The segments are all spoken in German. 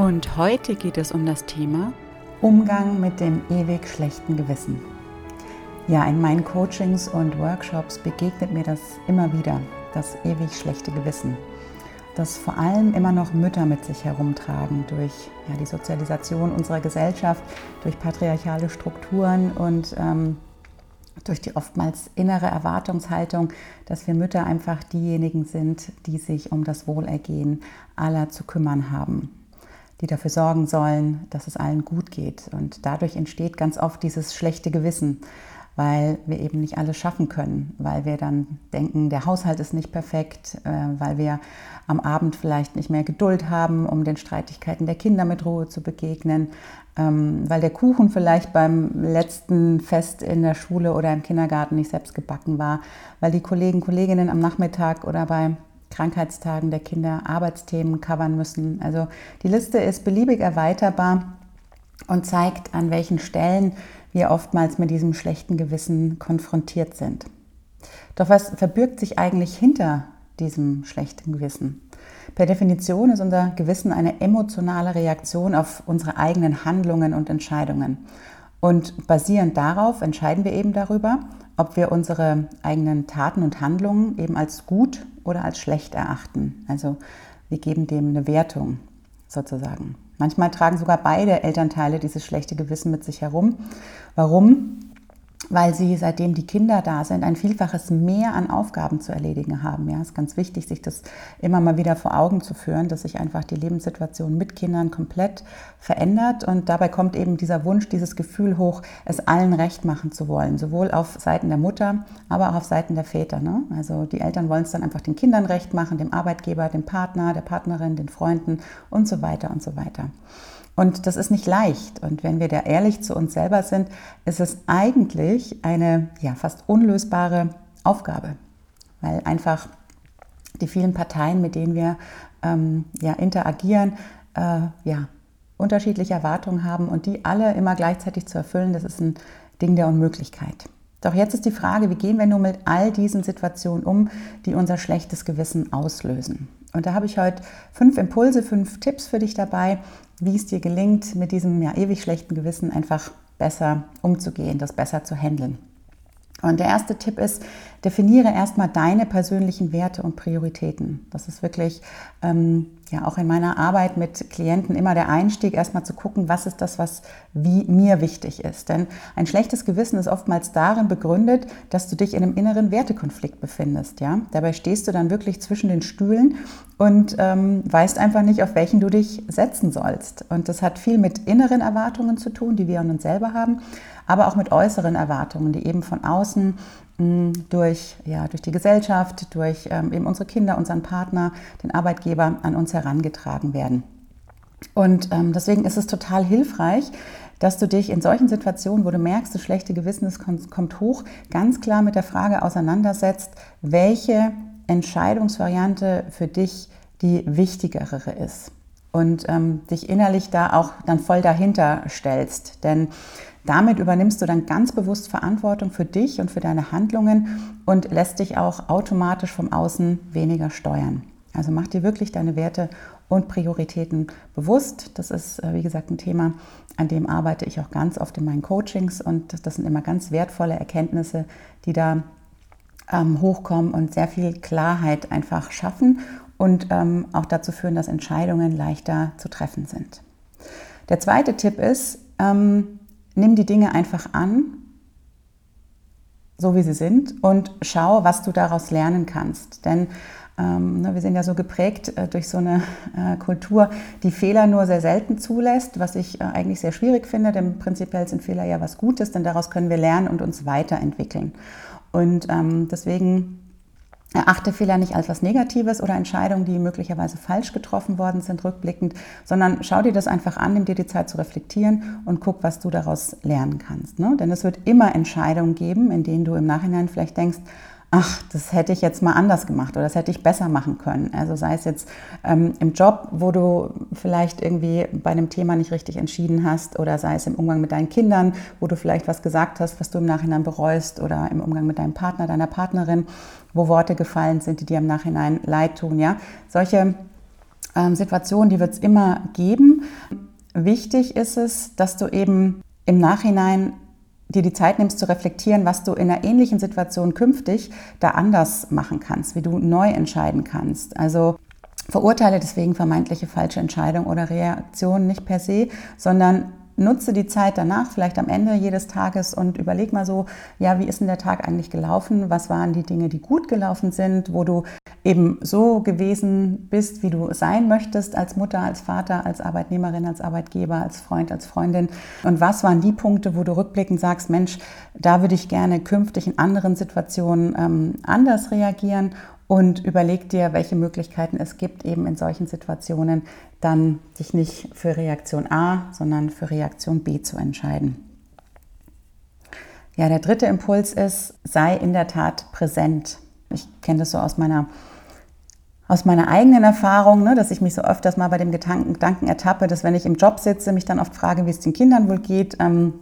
Und heute geht es um das Thema Umgang mit dem ewig schlechten Gewissen. Ja, in meinen Coachings und Workshops begegnet mir das immer wieder, das ewig schlechte Gewissen, das vor allem immer noch Mütter mit sich herumtragen durch ja, die Sozialisation unserer Gesellschaft, durch patriarchale Strukturen und ähm, durch die oftmals innere Erwartungshaltung, dass wir Mütter einfach diejenigen sind, die sich um das Wohlergehen aller zu kümmern haben die dafür sorgen sollen, dass es allen gut geht. Und dadurch entsteht ganz oft dieses schlechte Gewissen, weil wir eben nicht alles schaffen können, weil wir dann denken, der Haushalt ist nicht perfekt, äh, weil wir am Abend vielleicht nicht mehr Geduld haben, um den Streitigkeiten der Kinder mit Ruhe zu begegnen, ähm, weil der Kuchen vielleicht beim letzten Fest in der Schule oder im Kindergarten nicht selbst gebacken war, weil die Kollegen, Kolleginnen am Nachmittag oder bei Krankheitstagen der Kinder Arbeitsthemen covern müssen. Also die Liste ist beliebig erweiterbar und zeigt, an welchen Stellen wir oftmals mit diesem schlechten Gewissen konfrontiert sind. Doch was verbirgt sich eigentlich hinter diesem schlechten Gewissen? Per Definition ist unser Gewissen eine emotionale Reaktion auf unsere eigenen Handlungen und Entscheidungen. Und basierend darauf entscheiden wir eben darüber, ob wir unsere eigenen Taten und Handlungen eben als gut oder als schlecht erachten. Also wir geben dem eine Wertung sozusagen. Manchmal tragen sogar beide Elternteile dieses schlechte Gewissen mit sich herum. Warum? Weil sie, seitdem die Kinder da sind, ein Vielfaches mehr an Aufgaben zu erledigen haben. Ja, es ist ganz wichtig, sich das immer mal wieder vor Augen zu führen, dass sich einfach die Lebenssituation mit Kindern komplett verändert. Und dabei kommt eben dieser Wunsch, dieses Gefühl hoch, es allen recht machen zu wollen, sowohl auf Seiten der Mutter, aber auch auf Seiten der Väter. Ne? Also die Eltern wollen es dann einfach den Kindern recht machen, dem Arbeitgeber, dem Partner, der Partnerin, den Freunden und so weiter und so weiter. Und das ist nicht leicht. Und wenn wir da ehrlich zu uns selber sind, ist es eigentlich eine ja, fast unlösbare Aufgabe, weil einfach die vielen Parteien, mit denen wir ähm, ja, interagieren, äh, ja, unterschiedliche Erwartungen haben und die alle immer gleichzeitig zu erfüllen, das ist ein Ding der Unmöglichkeit. Doch jetzt ist die Frage, wie gehen wir nun mit all diesen Situationen um, die unser schlechtes Gewissen auslösen? Und da habe ich heute fünf Impulse, fünf Tipps für dich dabei, wie es dir gelingt, mit diesem ja ewig schlechten Gewissen einfach besser umzugehen, das besser zu handeln. Und der erste Tipp ist, definiere erstmal deine persönlichen Werte und Prioritäten. Das ist wirklich ähm, ja auch in meiner Arbeit mit Klienten immer der Einstieg, erstmal zu gucken, was ist das, was wie mir wichtig ist. Denn ein schlechtes Gewissen ist oftmals darin begründet, dass du dich in einem inneren Wertekonflikt befindest. Ja? Dabei stehst du dann wirklich zwischen den Stühlen und ähm, weißt einfach nicht, auf welchen du dich setzen sollst. Und das hat viel mit inneren Erwartungen zu tun, die wir an uns selber haben, aber auch mit äußeren Erwartungen, die eben von außen mh, durch, ja, durch die Gesellschaft, durch ähm, eben unsere Kinder, unseren Partner, den Arbeitgeber an uns herangetragen werden. Und ähm, deswegen ist es total hilfreich, dass du dich in solchen Situationen, wo du merkst, das schlechte Gewissen kommt hoch, ganz klar mit der Frage auseinandersetzt, welche Entscheidungsvariante für dich die wichtigere ist. Und ähm, dich innerlich da auch dann voll dahinter stellst. Denn damit übernimmst du dann ganz bewusst Verantwortung für dich und für deine Handlungen und lässt dich auch automatisch vom Außen weniger steuern. Also mach dir wirklich deine Werte und Prioritäten bewusst. Das ist, äh, wie gesagt, ein Thema, an dem arbeite ich auch ganz oft in meinen Coachings und das sind immer ganz wertvolle Erkenntnisse, die da ähm, hochkommen und sehr viel Klarheit einfach schaffen und ähm, auch dazu führen, dass Entscheidungen leichter zu treffen sind. Der zweite Tipp ist, ähm, nimm die Dinge einfach an, so wie sie sind, und schau, was du daraus lernen kannst. Denn ähm, ne, wir sind ja so geprägt äh, durch so eine äh, Kultur, die Fehler nur sehr selten zulässt, was ich äh, eigentlich sehr schwierig finde, denn prinzipiell sind Fehler ja was Gutes, denn daraus können wir lernen und uns weiterentwickeln. Und ähm, deswegen Erachte Fehler nicht als was Negatives oder Entscheidungen, die möglicherweise falsch getroffen worden sind, rückblickend, sondern schau dir das einfach an, nimm dir die Zeit zu reflektieren und guck, was du daraus lernen kannst. Ne? Denn es wird immer Entscheidungen geben, in denen du im Nachhinein vielleicht denkst, ach, das hätte ich jetzt mal anders gemacht oder das hätte ich besser machen können. Also sei es jetzt ähm, im Job, wo du vielleicht irgendwie bei einem Thema nicht richtig entschieden hast oder sei es im Umgang mit deinen Kindern, wo du vielleicht was gesagt hast, was du im Nachhinein bereust oder im Umgang mit deinem Partner, deiner Partnerin, wo Worte gefallen sind, die dir im Nachhinein leid tun. Ja? Solche ähm, Situationen, die wird es immer geben. Wichtig ist es, dass du eben im Nachhinein dir die Zeit nimmst zu reflektieren, was du in einer ähnlichen Situation künftig da anders machen kannst, wie du neu entscheiden kannst. Also verurteile deswegen vermeintliche falsche Entscheidungen oder Reaktionen nicht per se, sondern nutze die Zeit danach, vielleicht am Ende jedes Tages und überleg mal so, ja, wie ist denn der Tag eigentlich gelaufen? Was waren die Dinge, die gut gelaufen sind, wo du eben so gewesen bist, wie du sein möchtest als Mutter, als Vater, als Arbeitnehmerin, als Arbeitgeber, als Freund, als Freundin? Und was waren die Punkte, wo du rückblickend sagst, Mensch, da würde ich gerne künftig in anderen Situationen ähm, anders reagieren und überleg dir, welche Möglichkeiten es gibt, eben in solchen Situationen dann dich nicht für Reaktion A, sondern für Reaktion B zu entscheiden. Ja, der dritte Impuls ist, sei in der Tat präsent. Ich kenne das so aus meiner, aus meiner eigenen Erfahrung, ne, dass ich mich so öfters mal bei dem Gedanken, Gedanken ertappe, dass wenn ich im Job sitze, mich dann oft frage, wie es den Kindern wohl geht. Ähm,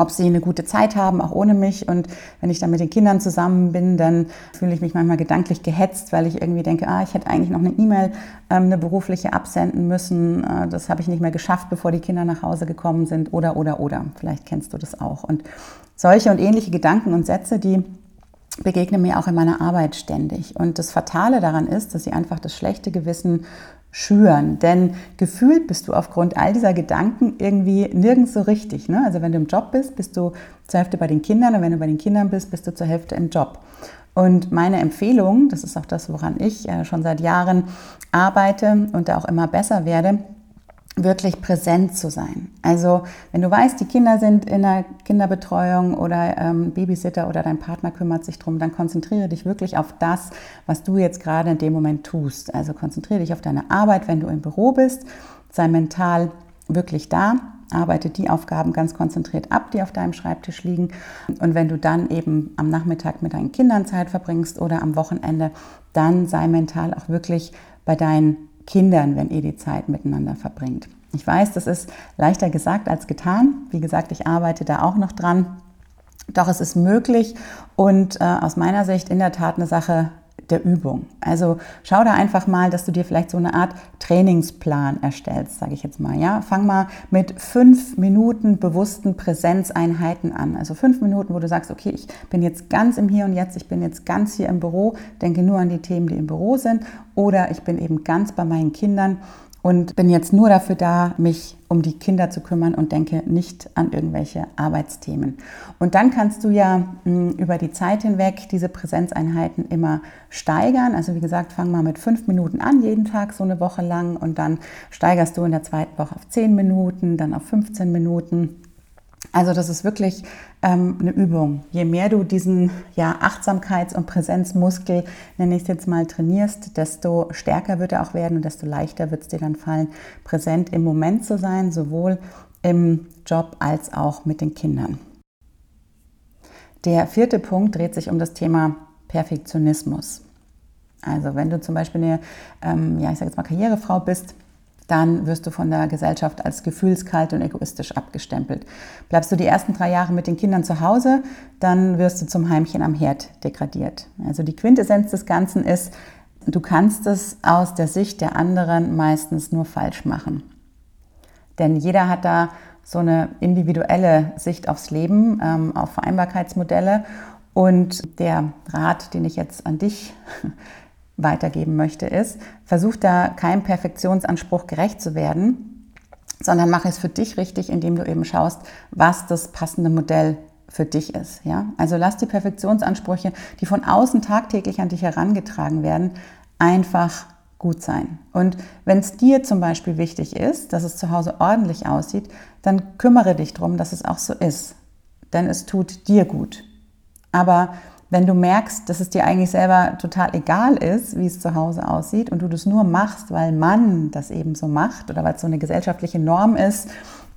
ob sie eine gute Zeit haben, auch ohne mich. Und wenn ich dann mit den Kindern zusammen bin, dann fühle ich mich manchmal gedanklich gehetzt, weil ich irgendwie denke, ah, ich hätte eigentlich noch eine E-Mail, ähm, eine berufliche absenden müssen. Äh, das habe ich nicht mehr geschafft, bevor die Kinder nach Hause gekommen sind. Oder, oder, oder. Vielleicht kennst du das auch. Und solche und ähnliche Gedanken und Sätze, die begegnen mir auch in meiner Arbeit ständig. Und das Fatale daran ist, dass sie einfach das schlechte Gewissen schüren. Denn gefühlt bist du aufgrund all dieser Gedanken irgendwie nirgends so richtig. Ne? Also wenn du im Job bist, bist du zur Hälfte bei den Kindern und wenn du bei den Kindern bist, bist du zur Hälfte im Job. Und meine Empfehlung, das ist auch das, woran ich äh, schon seit Jahren arbeite und da auch immer besser werde, wirklich präsent zu sein. Also wenn du weißt, die Kinder sind in der Kinderbetreuung oder ähm, Babysitter oder dein Partner kümmert sich drum, dann konzentriere dich wirklich auf das, was du jetzt gerade in dem Moment tust. Also konzentriere dich auf deine Arbeit, wenn du im Büro bist, sei mental wirklich da, arbeite die Aufgaben ganz konzentriert ab, die auf deinem Schreibtisch liegen. Und wenn du dann eben am Nachmittag mit deinen Kindern Zeit verbringst oder am Wochenende, dann sei mental auch wirklich bei deinen Kindern, wenn ihr die Zeit miteinander verbringt. Ich weiß, das ist leichter gesagt als getan. Wie gesagt, ich arbeite da auch noch dran. Doch es ist möglich und äh, aus meiner Sicht in der Tat eine Sache der Übung. Also schau da einfach mal, dass du dir vielleicht so eine Art Trainingsplan erstellst, sage ich jetzt mal. Ja, fang mal mit fünf Minuten bewussten Präsenzeinheiten an. Also fünf Minuten, wo du sagst, okay, ich bin jetzt ganz im Hier und Jetzt, ich bin jetzt ganz hier im Büro, denke nur an die Themen, die im Büro sind, oder ich bin eben ganz bei meinen Kindern und bin jetzt nur dafür da, mich um die Kinder zu kümmern und denke nicht an irgendwelche Arbeitsthemen. Und dann kannst du ja mh, hm, über die Zeit hinweg diese Präsenzeinheiten immer steigern. Also wie gesagt, fang mal mit fünf Minuten an, jeden Tag so eine Woche lang und dann steigerst du in der zweiten Woche auf zehn Minuten, dann auf 15 Minuten also das ist wirklich ähm, eine Übung. Je mehr du diesen ja, Achtsamkeits- und Präsenzmuskel, nenne ich es jetzt mal, trainierst, desto stärker wird er auch werden und desto leichter wird es dir dann fallen, präsent im Moment zu sein, sowohl im Job als auch mit den Kindern. Der vierte Punkt dreht sich um das Thema Perfektionismus. Also wenn du zum Beispiel eine, ähm, ja, ich sage jetzt mal Karrierefrau bist, dann wirst du von der Gesellschaft als gefühlskalt und egoistisch abgestempelt. Bleibst du die ersten drei Jahre mit den Kindern zu Hause, dann wirst du zum Heimchen am Herd degradiert. Also die Quintessenz des Ganzen ist, du kannst es aus der Sicht der anderen meistens nur falsch machen. Denn jeder hat da so eine individuelle Sicht aufs Leben, ähm, auf Vereinbarkeitsmodelle. Und der Rat, den ich jetzt an dich weitergeben möchte, ist, versuch da keinem Perfektionsanspruch gerecht zu werden, sondern mache es für dich richtig, indem du eben schaust, was das passende Modell für dich ist. Ja? Also lass die Perfektionsansprüche, die von außen tagtäglich an dich herangetragen werden, einfach gut sein. Und wenn es dir zum Beispiel wichtig ist, dass es zu Hause ordentlich aussieht, dann kümmere dich darum, dass es auch so ist. Denn es tut dir gut. Aber wenn du merkst, dass es dir eigentlich selber total egal ist, wie es zu Hause aussieht und du das nur machst, weil man das eben so macht oder weil es so eine gesellschaftliche Norm ist,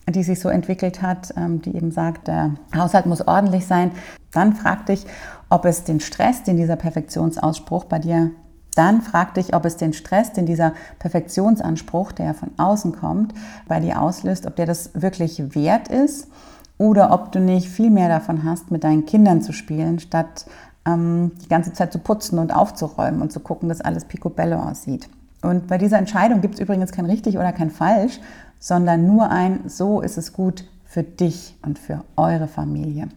die sich so entwickelt hat, ähm, die eben sagt, der Haushalt muss ordentlich sein, dann frag dich, ob es den Stress, den dieser Perfektionsausspruch bei dir, dann frag dich, ob es den Stress, den dieser Perfektionsanspruch, der von außen kommt, bei dir auslöst, ob der das wirklich wert ist oder ob du nicht viel mehr davon hast, mit deinen Kindern zu spielen, statt ähm, die ganze Zeit zu putzen und aufzuräumen und zu gucken, dass alles picobello aussieht. Und bei dieser Entscheidung gibt es übrigens kein richtig oder kein falsch, sondern nur ein, so ist es gut für dich und für eure Familie.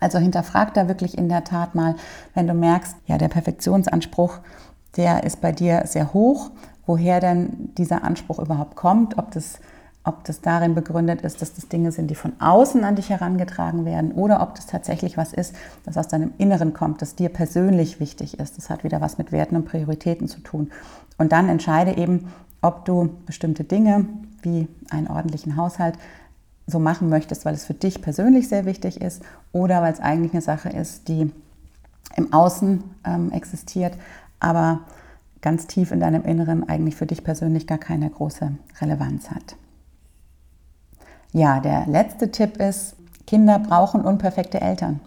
Also hinterfrag da wirklich in der Tat mal, wenn du merkst, ja, der Perfektionsanspruch, der ist bei dir sehr hoch, woher denn dieser Anspruch überhaupt kommt, ob das, ob das darin begründet ist, dass das Dinge sind, die von außen an dich herangetragen werden oder ob das tatsächlich was ist, das aus deinem Inneren kommt, das dir persönlich wichtig ist. Das hat wieder was mit Werten und Prioritäten zu tun. Und dann entscheide eben, ob du bestimmte Dinge wie einen ordentlichen Haushalt so machen möchtest, weil es für dich persönlich sehr wichtig ist oder weil es eigentlich eine Sache ist, die im Außen ähm, existiert, aber ganz tief in deinem Inneren eigentlich für dich persönlich gar keine große Relevanz hat. Ja, der letzte Tipp ist, Kinder brauchen unperfekte Eltern.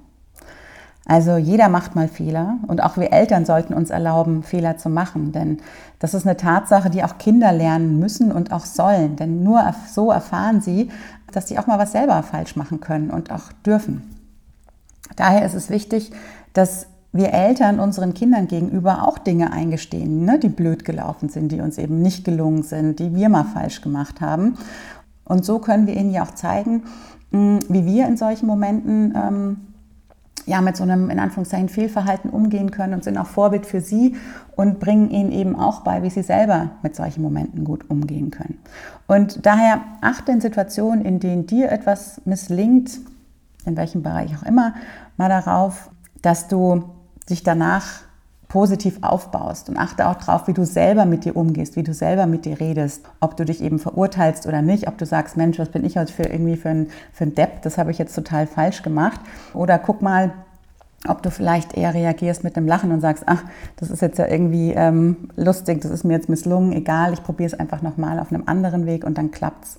Also jeder macht mal Fehler und auch wir Eltern sollten uns erlauben, Fehler zu machen, denn das ist eine Tatsache, die auch Kinder lernen müssen und auch sollen, denn nur so erfahren sie, dass sie auch mal was selber falsch machen können und auch dürfen. Daher ist es wichtig, dass wir Eltern unseren Kindern gegenüber auch Dinge eingestehen, ne, die blöd gelaufen sind, die uns eben nicht gelungen sind, die wir mal falsch gemacht haben. Und so können wir ihnen ja auch zeigen, hm, wie wir in solchen Momenten ähm, ja, mit so einem in Anführungszeichen Fehlverhalten umgehen können und sind auch Vorbild für sie und bringen ihnen eben auch bei, wie sie selber mit solchen Momenten gut umgehen können. Und daher achte in Situationen, in denen dir etwas misslingt, in welchem Bereich auch immer, mal darauf, dass du dich danach positiv aufbaust und achte auch darauf, wie du selber mit dir umgehst, wie du selber mit dir redest, ob du dich eben verurteilst oder nicht, ob du sagst, Mensch, was bin ich heute für irgendwie für ein, für ein Depp, das habe ich jetzt total falsch gemacht. Oder guck mal, ob du vielleicht eher reagierst mit einem Lachen und sagst, ach, das ist jetzt ja irgendwie ähm, lustig, das ist mir jetzt misslungen, egal, ich probiere es einfach nochmal auf einem anderen Weg und dann klappt's.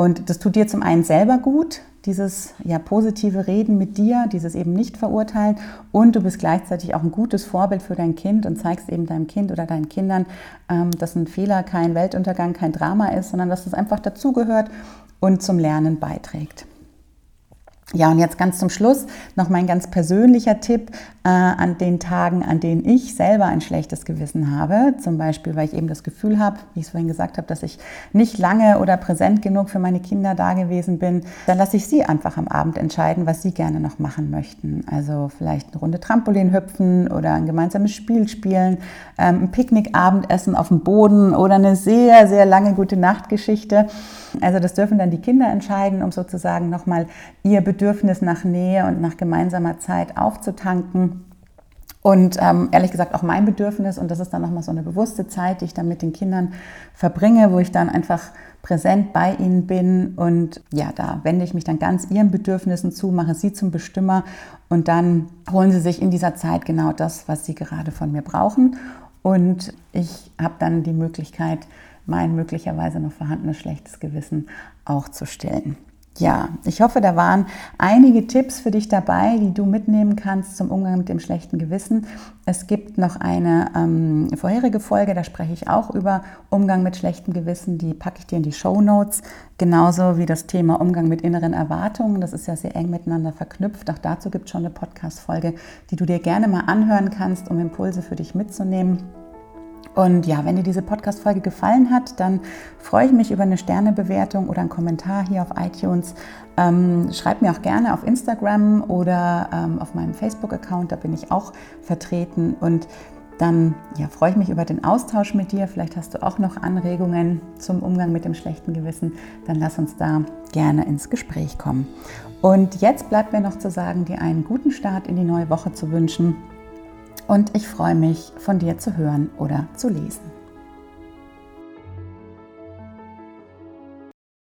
Und das tut dir zum einen selber gut, dieses ja, positive Reden mit dir, dieses eben nicht verurteilen und du bist gleichzeitig auch ein gutes Vorbild für dein Kind und zeigst eben deinem Kind oder deinen Kindern, ähm, dass ein Fehler kein Weltuntergang, kein Drama ist, sondern dass es einfach dazugehört und zum Lernen beiträgt. Ja, und jetzt ganz zum Schluss noch mein ganz persönlicher Tipp äh, an den Tagen, an denen ich selber ein schlechtes Gewissen habe. Zum Beispiel, weil ich eben das Gefühl habe, wie ich es vorhin gesagt habe, dass ich nicht lange oder präsent genug für meine Kinder da gewesen bin. Dann lasse ich sie einfach am Abend entscheiden, was sie gerne noch machen möchten. Also vielleicht eine Runde Trampolin hüpfen oder ein gemeinsames Spiel spielen, ähm, ein Picknickabendessen auf dem Boden oder eine sehr, sehr lange gute Nachtgeschichte. Also das dürfen dann die Kinder entscheiden, um sozusagen nochmal ihr Bedürfnis nach Nähe und nach gemeinsamer Zeit aufzutanken. Und ähm, ehrlich gesagt auch mein Bedürfnis, und das ist dann nochmal so eine bewusste Zeit, die ich dann mit den Kindern verbringe, wo ich dann einfach präsent bei ihnen bin. Und ja, da wende ich mich dann ganz ihren Bedürfnissen zu, mache sie zum Bestimmer und dann holen sie sich in dieser Zeit genau das, was sie gerade von mir brauchen. Und ich habe dann die Möglichkeit, mein möglicherweise noch vorhandenes schlechtes Gewissen auch zu stillen. Ja, ich hoffe, da waren einige Tipps für dich dabei, die du mitnehmen kannst zum Umgang mit dem schlechten Gewissen. Es gibt noch eine ähm, vorherige Folge, da spreche ich auch über Umgang mit schlechtem Gewissen. Die packe ich dir in die Show Notes. Genauso wie das Thema Umgang mit inneren Erwartungen. Das ist ja sehr eng miteinander verknüpft. Auch dazu gibt es schon eine Podcast-Folge, die du dir gerne mal anhören kannst, um Impulse für dich mitzunehmen. Und ja, wenn dir diese Podcast-Folge gefallen hat, dann freue ich mich über eine Sternebewertung oder einen Kommentar hier auf iTunes. Ähm, schreib mir auch gerne auf Instagram oder ähm, auf meinem Facebook-Account, da bin ich auch vertreten. Und dann ja, freue ich mich über den Austausch mit dir. Vielleicht hast du auch noch Anregungen zum Umgang mit dem schlechten Gewissen. Dann lass uns da gerne ins Gespräch kommen. Und jetzt bleibt mir noch zu sagen, dir einen guten Start in die neue Woche zu wünschen und ich freue mich, von dir zu hören oder zu lesen.